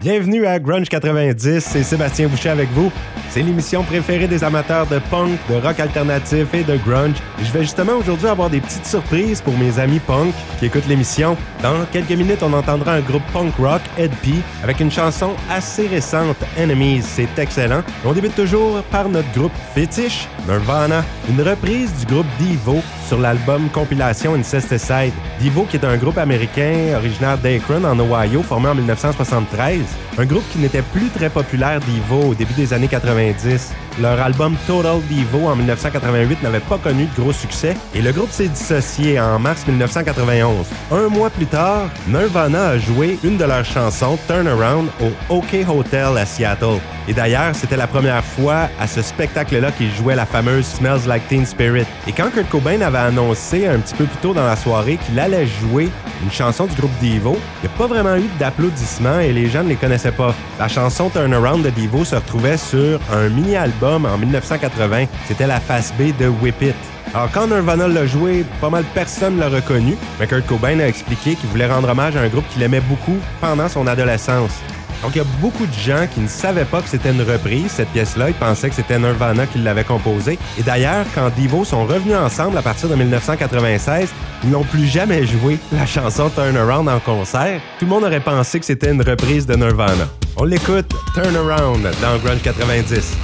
Bienvenue à Grunge 90, c'est Sébastien Boucher avec vous. C'est l'émission préférée des amateurs de punk, de rock alternatif et de grunge. Je vais justement aujourd'hui avoir des petites surprises pour mes amis punk qui écoutent l'émission. Dans quelques minutes, on entendra un groupe punk rock, Ed P, avec une chanson assez récente, Enemies. C'est excellent. On débute toujours par notre groupe fétiche, Nirvana, une reprise du groupe Devo sur l'album compilation Incesticide. Devo, qui est un groupe américain originaire d'Akron, en Ohio, formé en 1973. Un groupe qui n'était plus très populaire Devo au début des années 90. Leur album Total Devo en 1988 n'avait pas connu de gros succès et le groupe s'est dissocié en mars 1991. Un mois plus tard, Nirvana a joué une de leurs chansons, Turnaround, au OK Hotel à Seattle. Et d'ailleurs, c'était la première fois à ce spectacle-là qu'ils jouaient la fameuse Smells Like Teen Spirit. Et quand Kurt Cobain avait annoncé un petit peu plus tôt dans la soirée qu'il allait jouer une chanson du groupe Devo, il n'y a pas vraiment eu d'applaudissements et les gens ne les connaissaient pas. La chanson Turnaround de Devo se retrouvait sur un mini-album en 1980. C'était la face B de Whip It. Alors, quand Nirvana l'a joué, pas mal de personnes l'ont reconnu, mais Kurt Cobain a expliqué qu'il voulait rendre hommage à un groupe qu'il aimait beaucoup pendant son adolescence. Donc, il y a beaucoup de gens qui ne savaient pas que c'était une reprise, cette pièce-là. Ils pensaient que c'était Nirvana qui l'avait composée. Et d'ailleurs, quand Devo sont revenus ensemble à partir de 1996, ils n'ont plus jamais joué la chanson Turn Around en concert. Tout le monde aurait pensé que c'était une reprise de Nirvana. On l'écoute, Turn Around, dans Grunge 90.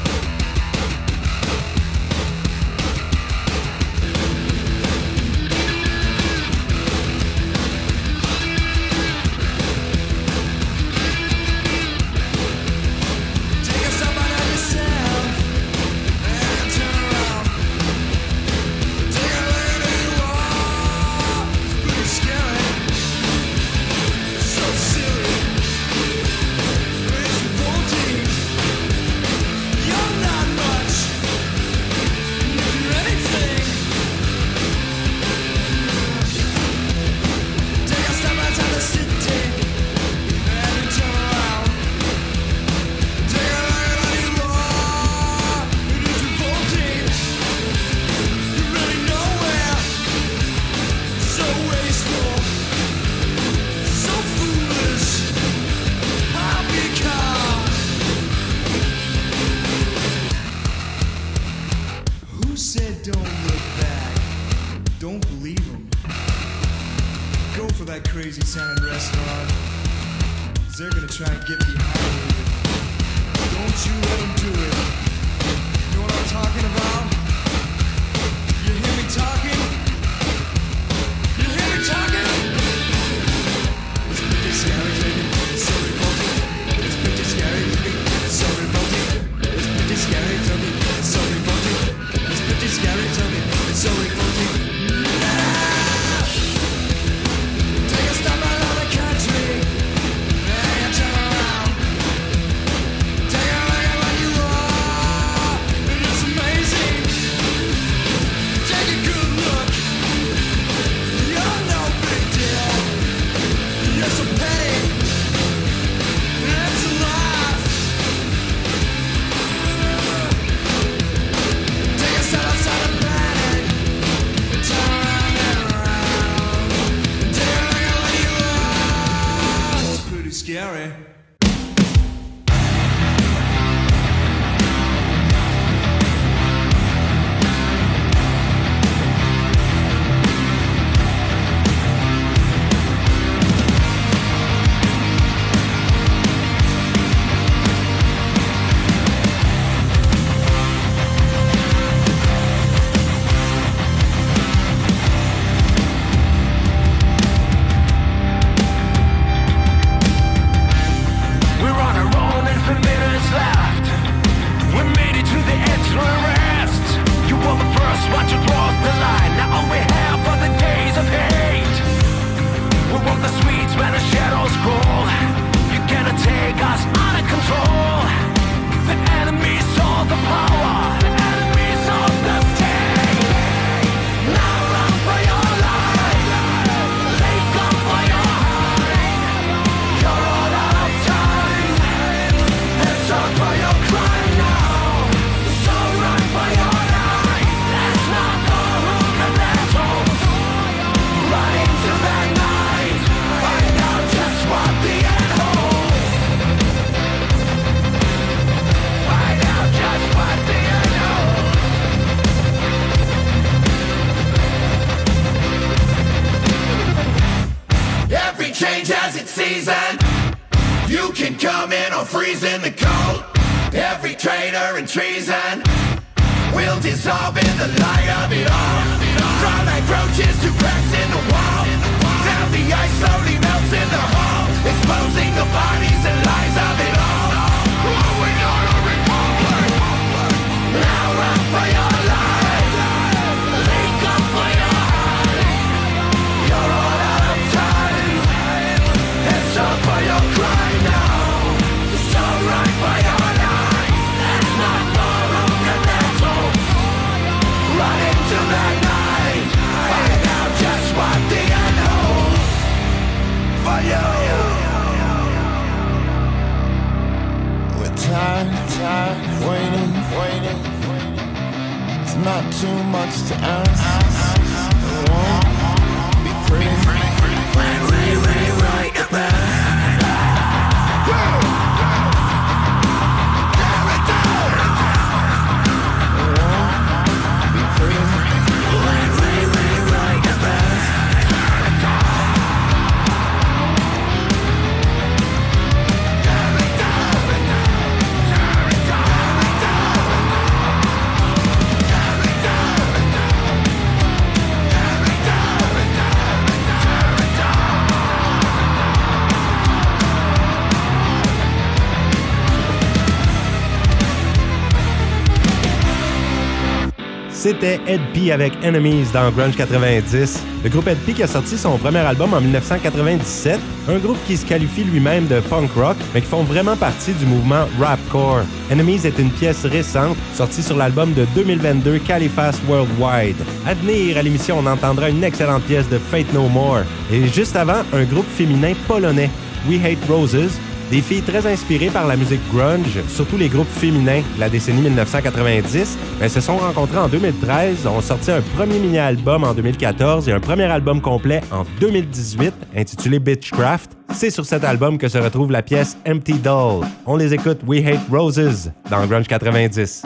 Treason will dissolve in the light of it all. Dry like roaches to cracks in the wall. Now the ice slowly melts in the hall, exposing the bodies and lies of it all. Tired, tired, waiting, waiting. It's not too much to ask. It won't be pretty. C'était Ed P avec Enemies dans Grunge 90. Le groupe Ed P qui a sorti son premier album en 1997, un groupe qui se qualifie lui-même de punk rock, mais qui font vraiment partie du mouvement rapcore. Enemies est une pièce récente, sortie sur l'album de 2022 Califast Worldwide. À venir, à l'émission, on entendra une excellente pièce de Fate No More. Et juste avant, un groupe féminin polonais, We Hate Roses, des filles très inspirées par la musique grunge, surtout les groupes féminins de la décennie 1990, mais se sont rencontrées en 2013, ont sorti un premier mini-album en 2014 et un premier album complet en 2018 intitulé Bitchcraft. C'est sur cet album que se retrouve la pièce Empty Doll. On les écoute We Hate Roses dans Grunge 90.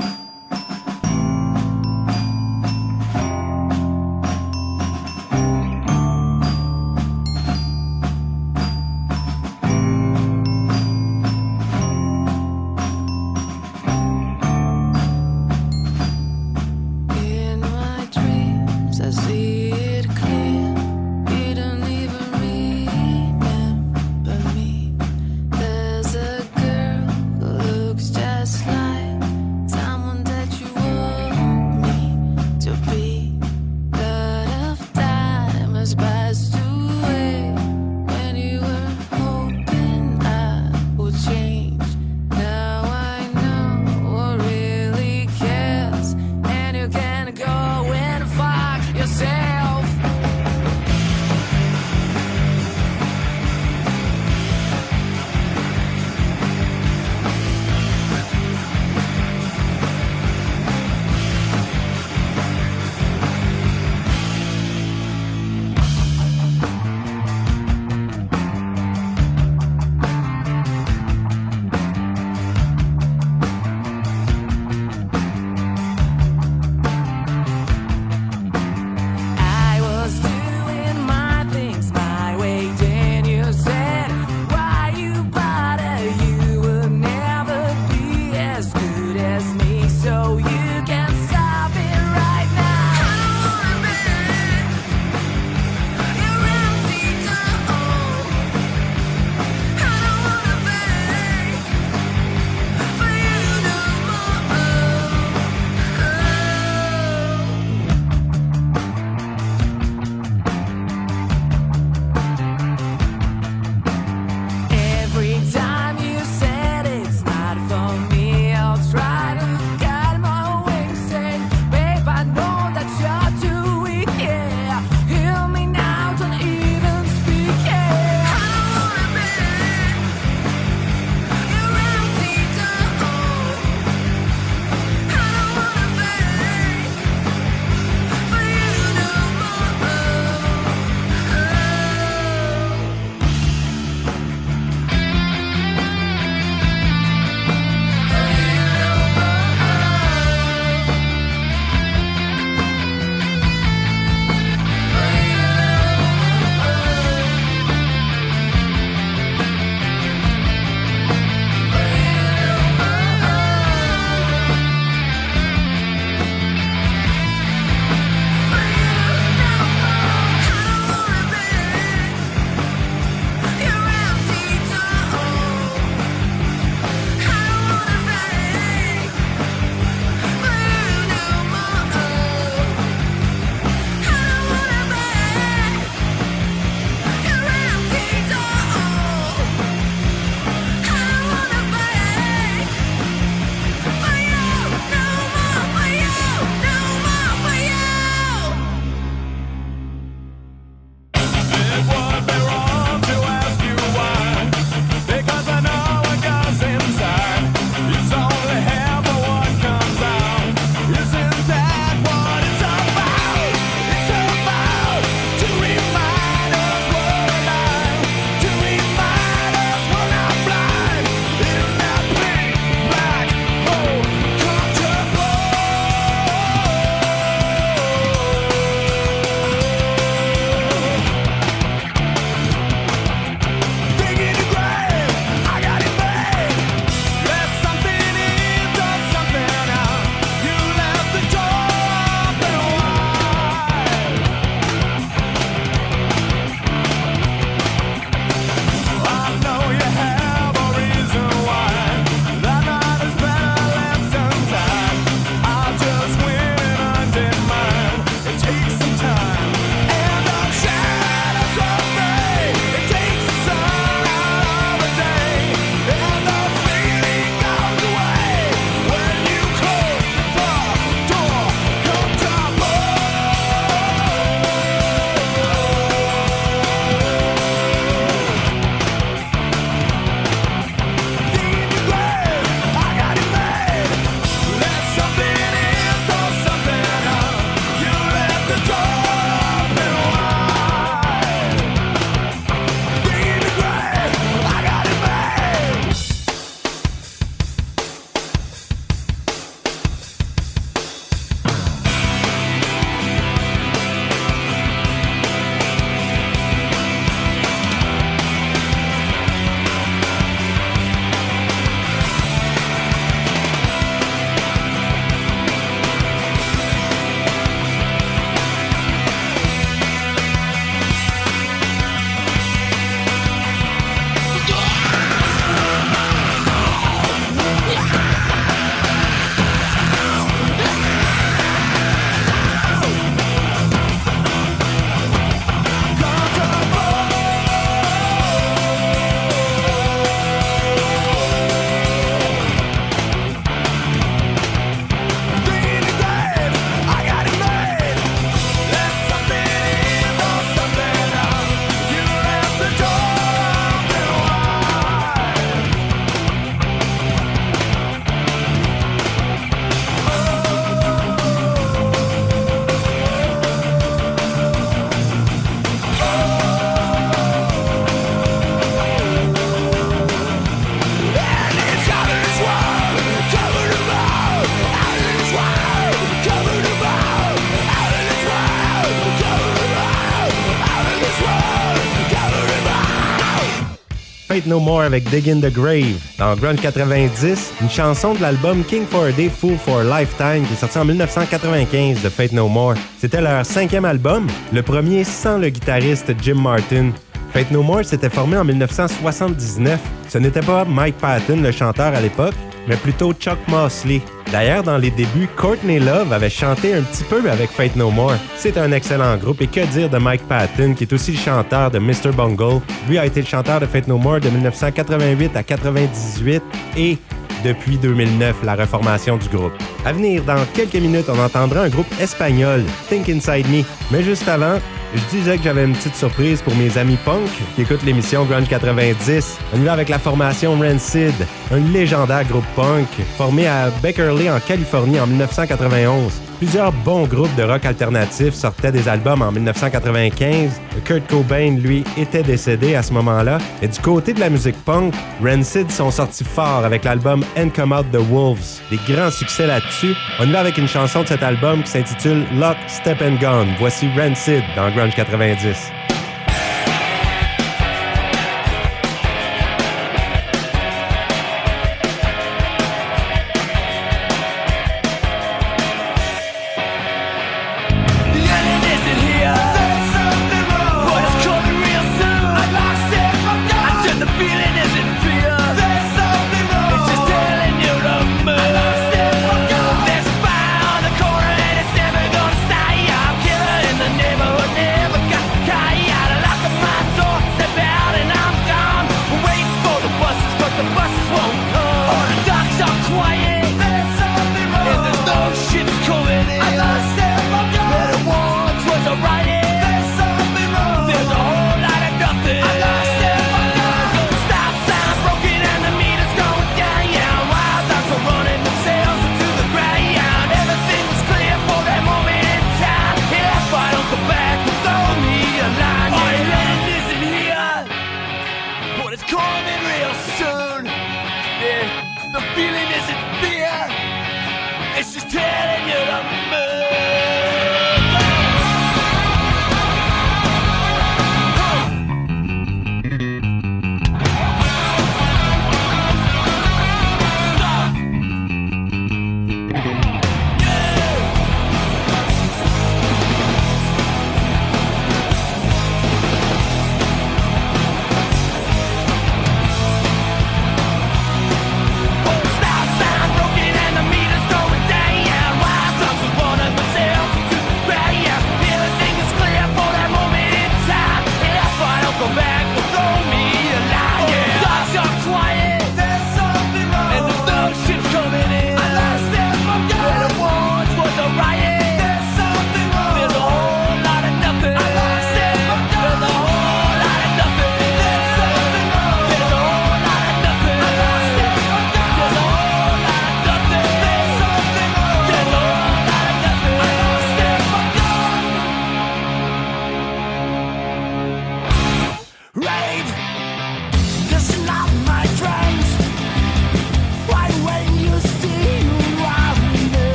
No More avec Dig in the Grave. Dans Grunge 90, une chanson de l'album King for a Day, Fool for a Lifetime qui est sorti en 1995 de Fate No More. C'était leur cinquième album, le premier sans le guitariste Jim Martin. Fate No More s'était formé en 1979. Ce n'était pas Mike Patton, le chanteur à l'époque, mais plutôt Chuck Mosley. D'ailleurs, dans les débuts, Courtney Love avait chanté un petit peu avec Fate No More. C'est un excellent groupe et que dire de Mike Patton, qui est aussi le chanteur de Mr. Bungle. Lui a été le chanteur de Fate No More de 1988 à 98 et depuis 2009, la reformation du groupe. À venir, dans quelques minutes, on entendra un groupe espagnol, Think Inside Me. Mais juste avant, je disais que j'avais une petite surprise pour mes amis punk qui écoutent l'émission Grunge 90. On y avec la formation Rancid, un légendaire groupe punk formé à Beckerley en Californie en 1991. Plusieurs bons groupes de rock alternatif sortaient des albums en 1995. Kurt Cobain, lui, était décédé à ce moment-là. Et du côté de la musique punk, Rancid sont sortis fort avec l'album And Come Out the Wolves. Des grands succès là-dessus. On y va avec une chanson de cet album qui s'intitule Lock, Step and Gun. Voici Rancid dans Grunge 90.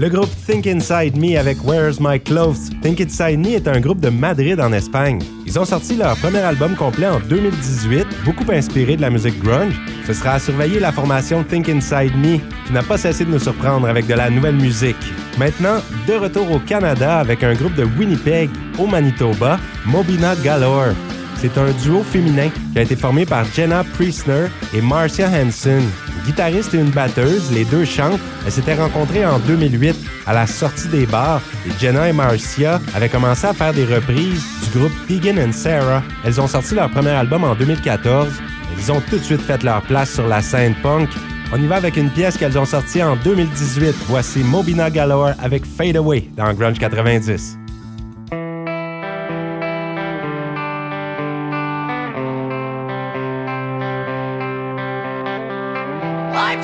Le groupe Think Inside Me avec Where's My Clothes. Think Inside Me est un groupe de Madrid en Espagne. Ils ont sorti leur premier album complet en 2018, beaucoup inspiré de la musique grunge. Ce sera à surveiller la formation Think Inside Me, qui n'a pas cessé de nous surprendre avec de la nouvelle musique. Maintenant, de retour au Canada avec un groupe de Winnipeg, au Manitoba, Mobina Galore. C'est un duo féminin qui a été formé par Jenna Priestner et Marcia Hansen. Guitariste et une batteuse, les deux chantent. Elles s'étaient rencontrées en 2008 à la sortie des bars et Jenna et Marcia avaient commencé à faire des reprises du groupe Tegan and Sarah. Elles ont sorti leur premier album en 2014. Elles ont tout de suite fait leur place sur la scène punk. On y va avec une pièce qu'elles ont sortie en 2018. Voici Mobina Galore avec Fade Away dans Grunge 90.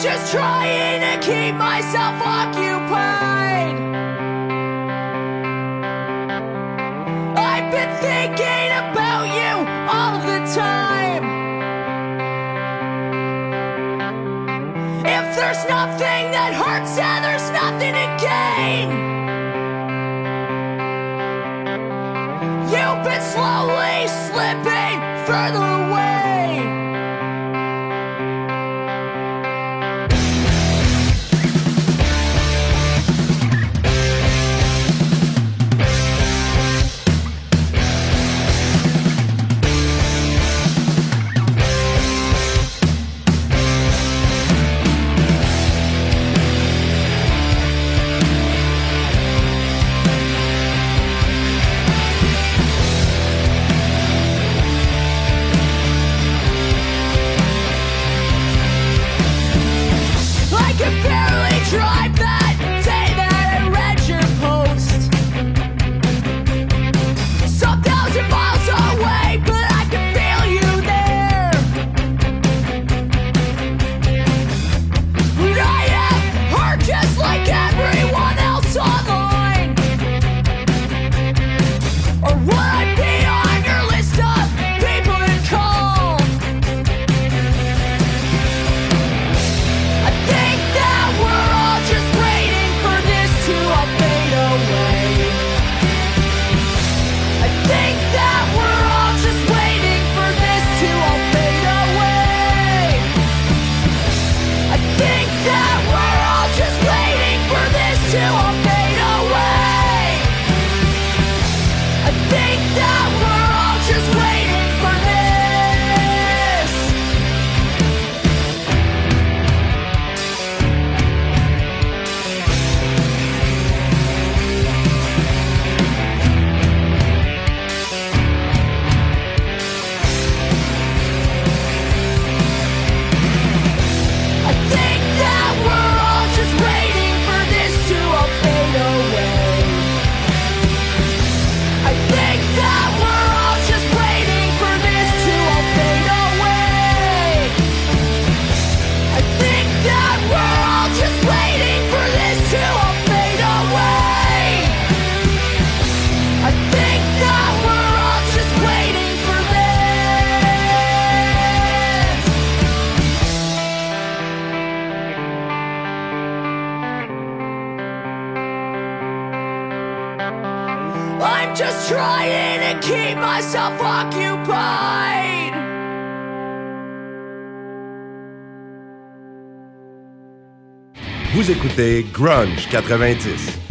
Just trying to keep myself occupied. I've been thinking about you all the time. If there's nothing that hurts and there's nothing to gain, you've been slowly slipping further away. Trying to keep myself occupied. Vous écoutez Grunge 90.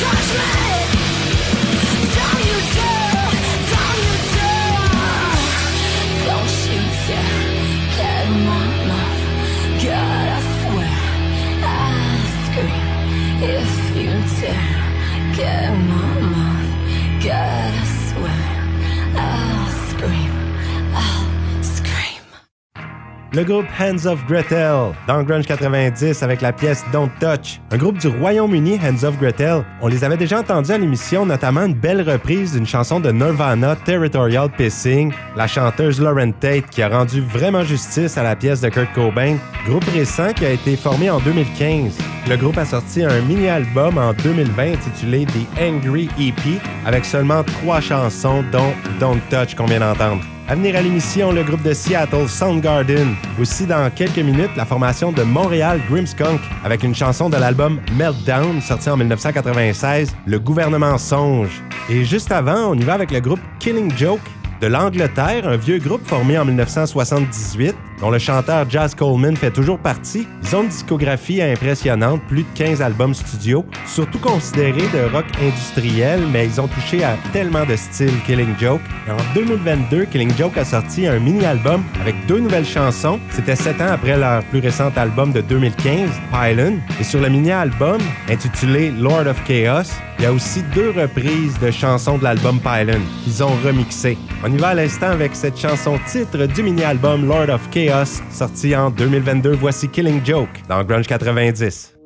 touch me. Le groupe Hands of Gretel dans Grunge 90 avec la pièce Don't Touch. Un groupe du Royaume-Uni, Hands of Gretel. On les avait déjà entendus à l'émission, notamment une belle reprise d'une chanson de Nirvana, Territorial Pissing, la chanteuse Lauren Tate qui a rendu vraiment justice à la pièce de Kurt Cobain. Groupe récent qui a été formé en 2015. Le groupe a sorti un mini-album en 2020 intitulé The Angry EP avec seulement trois chansons dont Don't Touch qu'on vient d'entendre. À venir à l'émission, le groupe de Seattle Soundgarden. Aussi, dans quelques minutes, la formation de Montréal Grimmskunk avec une chanson de l'album Meltdown sorti en 1996, Le gouvernement songe. Et juste avant, on y va avec le groupe Killing Joke de l'Angleterre, un vieux groupe formé en 1978 dont le chanteur Jazz Coleman fait toujours partie. Ils ont une discographie impressionnante, plus de 15 albums studio, surtout considérés de rock industriel, mais ils ont touché à tellement de styles Killing Joke. Et en 2022, Killing Joke a sorti un mini-album avec deux nouvelles chansons. C'était sept ans après leur plus récent album de 2015, Pylon. Et sur le mini-album, intitulé Lord of Chaos, il y a aussi deux reprises de chansons de l'album Pylon qu'ils ont remixées. On y va à l'instant avec cette chanson titre du mini-album Lord of Chaos sorti en 2022. Voici Killing Joke dans Grunge 90.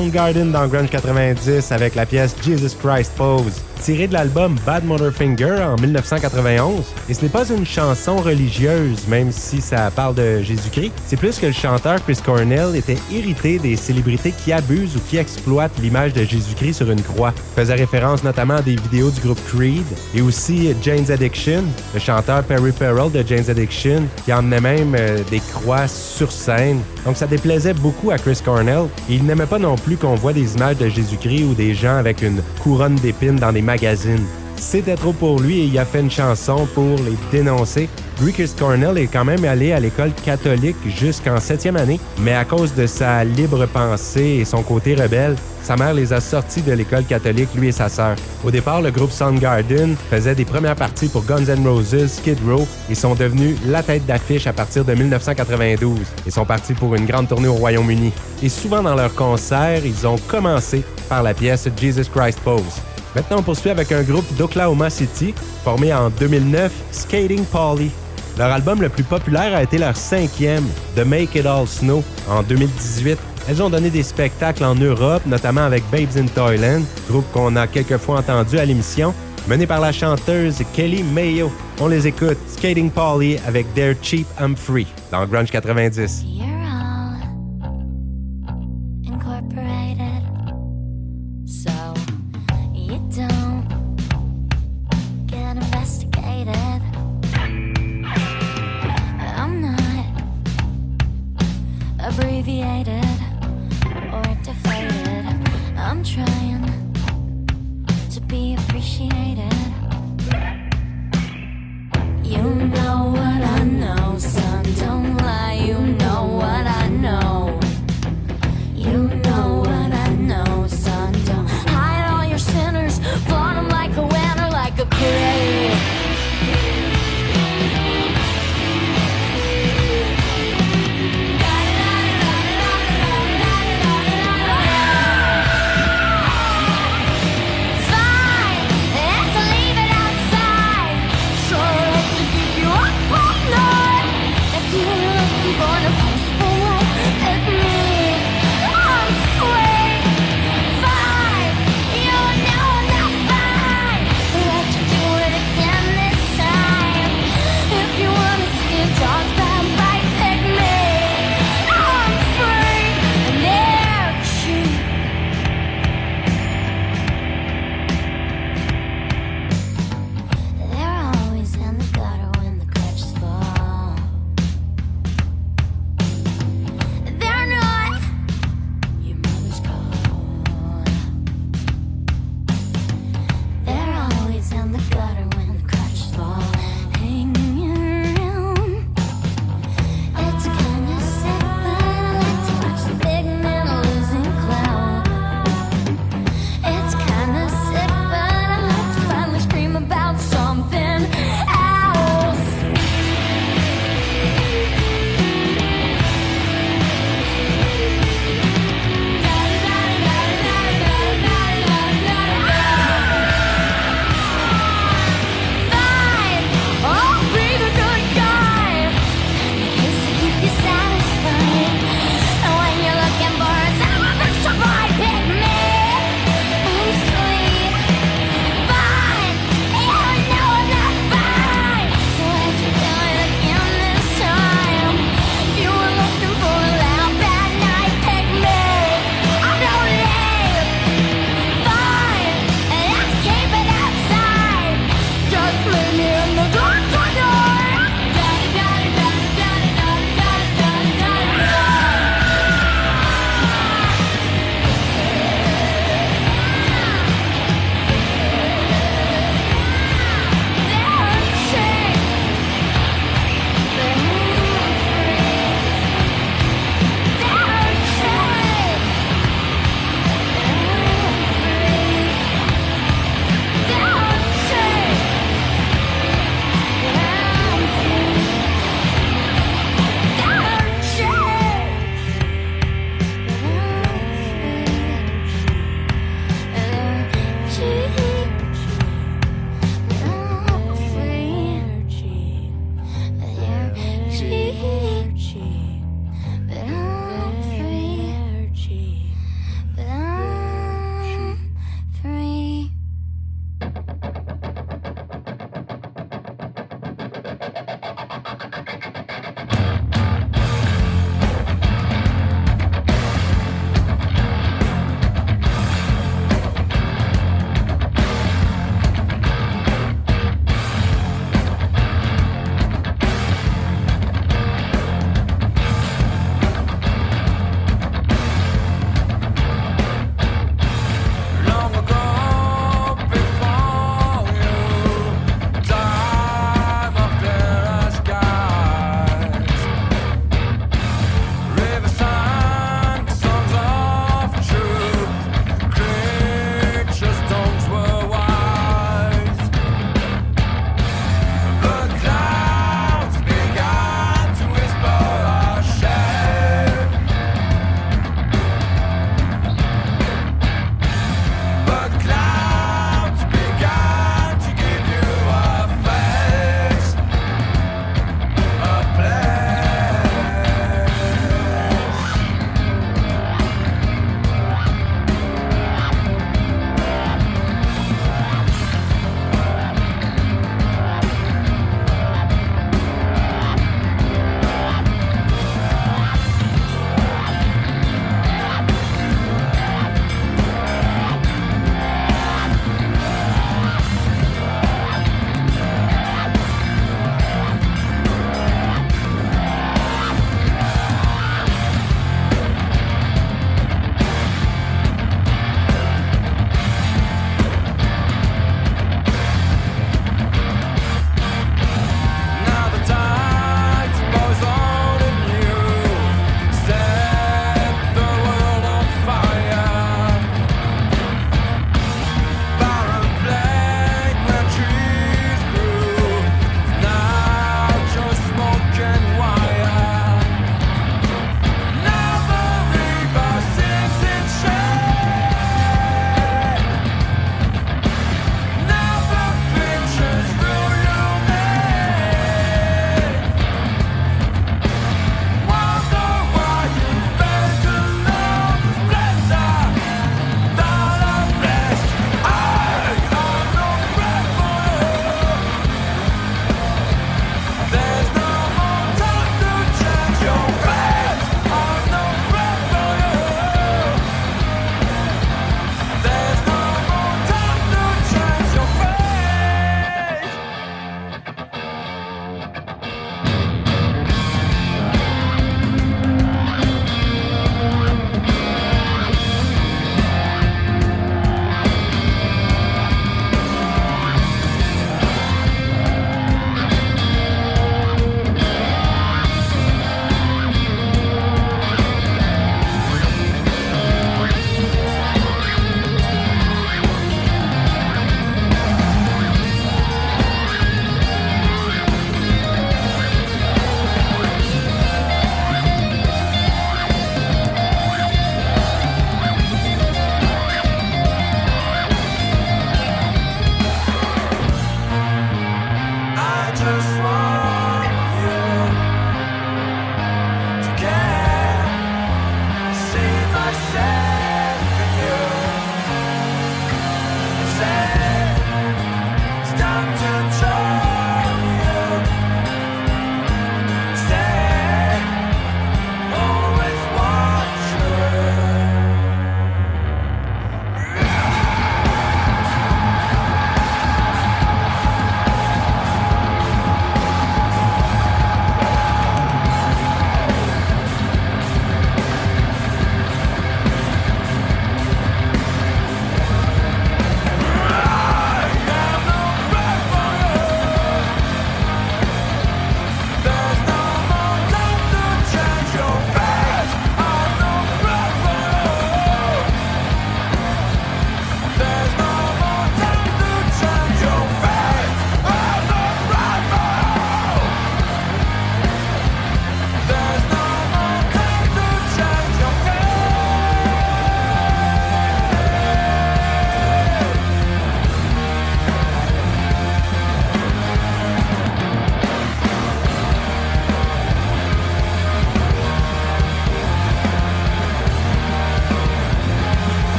Soundgarden dans Grunge 90 avec la pièce Jesus Christ Pose, tirée de l'album Bad Motorfinger en 1991. Et ce n'est pas une chanson religieuse, même si ça parle de Jésus-Christ. C'est plus que le chanteur Chris Cornell était irrité des célébrités qui abusent ou qui exploitent l'image de Jésus-Christ sur une croix. Il faisait référence notamment à des vidéos du groupe Creed et aussi Jane's Addiction, le chanteur Perry Farrell de Jane's Addiction, qui emmenait même euh, des croix sur scène. Donc ça déplaisait beaucoup à Chris Cornell. Et il n'aimait pas non plus qu'on voit des images de Jésus-Christ ou des gens avec une couronne d'épines dans des C'était trop pour lui et il a fait une chanson pour les dénoncer. Chris Cornell est quand même allé à l'école catholique jusqu'en septième année, mais à cause de sa libre pensée et son côté rebelle, sa mère les a sortis de l'école catholique, lui et sa sœur. Au départ, le groupe Soundgarden faisait des premières parties pour Guns N' Roses, Skid Row et sont devenus la tête d'affiche à partir de 1992 et sont partis pour une grande tournée au Royaume-Uni. Et souvent dans leurs concerts, ils ont commencé par la pièce Jesus Christ Pose. Maintenant, on poursuit avec un groupe d'Oklahoma City, formé en 2009, Skating Polly. Leur album le plus populaire a été leur cinquième, The Make It All Snow, en 2018. Elles ont donné des spectacles en Europe, notamment avec Babes in Toyland, groupe qu'on a quelquefois entendu à l'émission, mené par la chanteuse Kelly Mayo. On les écoute, Skating Polly avec Their Cheap I'm Free, dans Grunge 90.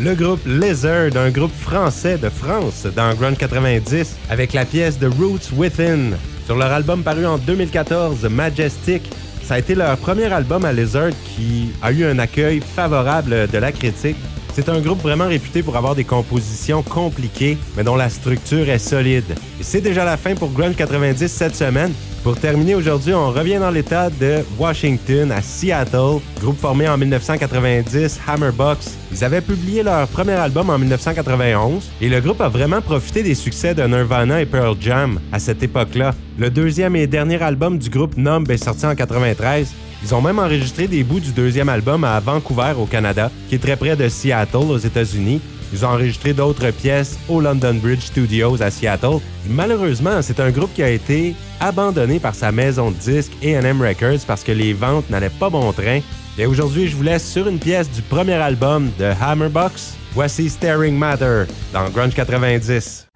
Le groupe Lizard, un groupe français de France dans Grunge 90, avec la pièce The Roots Within. Sur leur album paru en 2014, Majestic, ça a été leur premier album à Lizard qui a eu un accueil favorable de la critique. C'est un groupe vraiment réputé pour avoir des compositions compliquées, mais dont la structure est solide. Et c'est déjà la fin pour Grunge 90 cette semaine. Pour terminer aujourd'hui, on revient dans l'état de Washington, à Seattle, groupe formé en 1990, Hammerbox. Ils avaient publié leur premier album en 1991 et le groupe a vraiment profité des succès de Nirvana et Pearl Jam à cette époque-là. Le deuxième et dernier album du groupe Numb est sorti en 93. Ils ont même enregistré des bouts du deuxième album à Vancouver, au Canada, qui est très près de Seattle, aux États-Unis. Ils ont enregistré d'autres pièces au London Bridge Studios à Seattle. Malheureusement, c'est un groupe qui a été abandonné par sa maison de disques A&M Records parce que les ventes n'allaient pas bon train. Et aujourd'hui, je vous laisse sur une pièce du premier album de Hammerbox. Voici Staring Matter dans Grunge 90.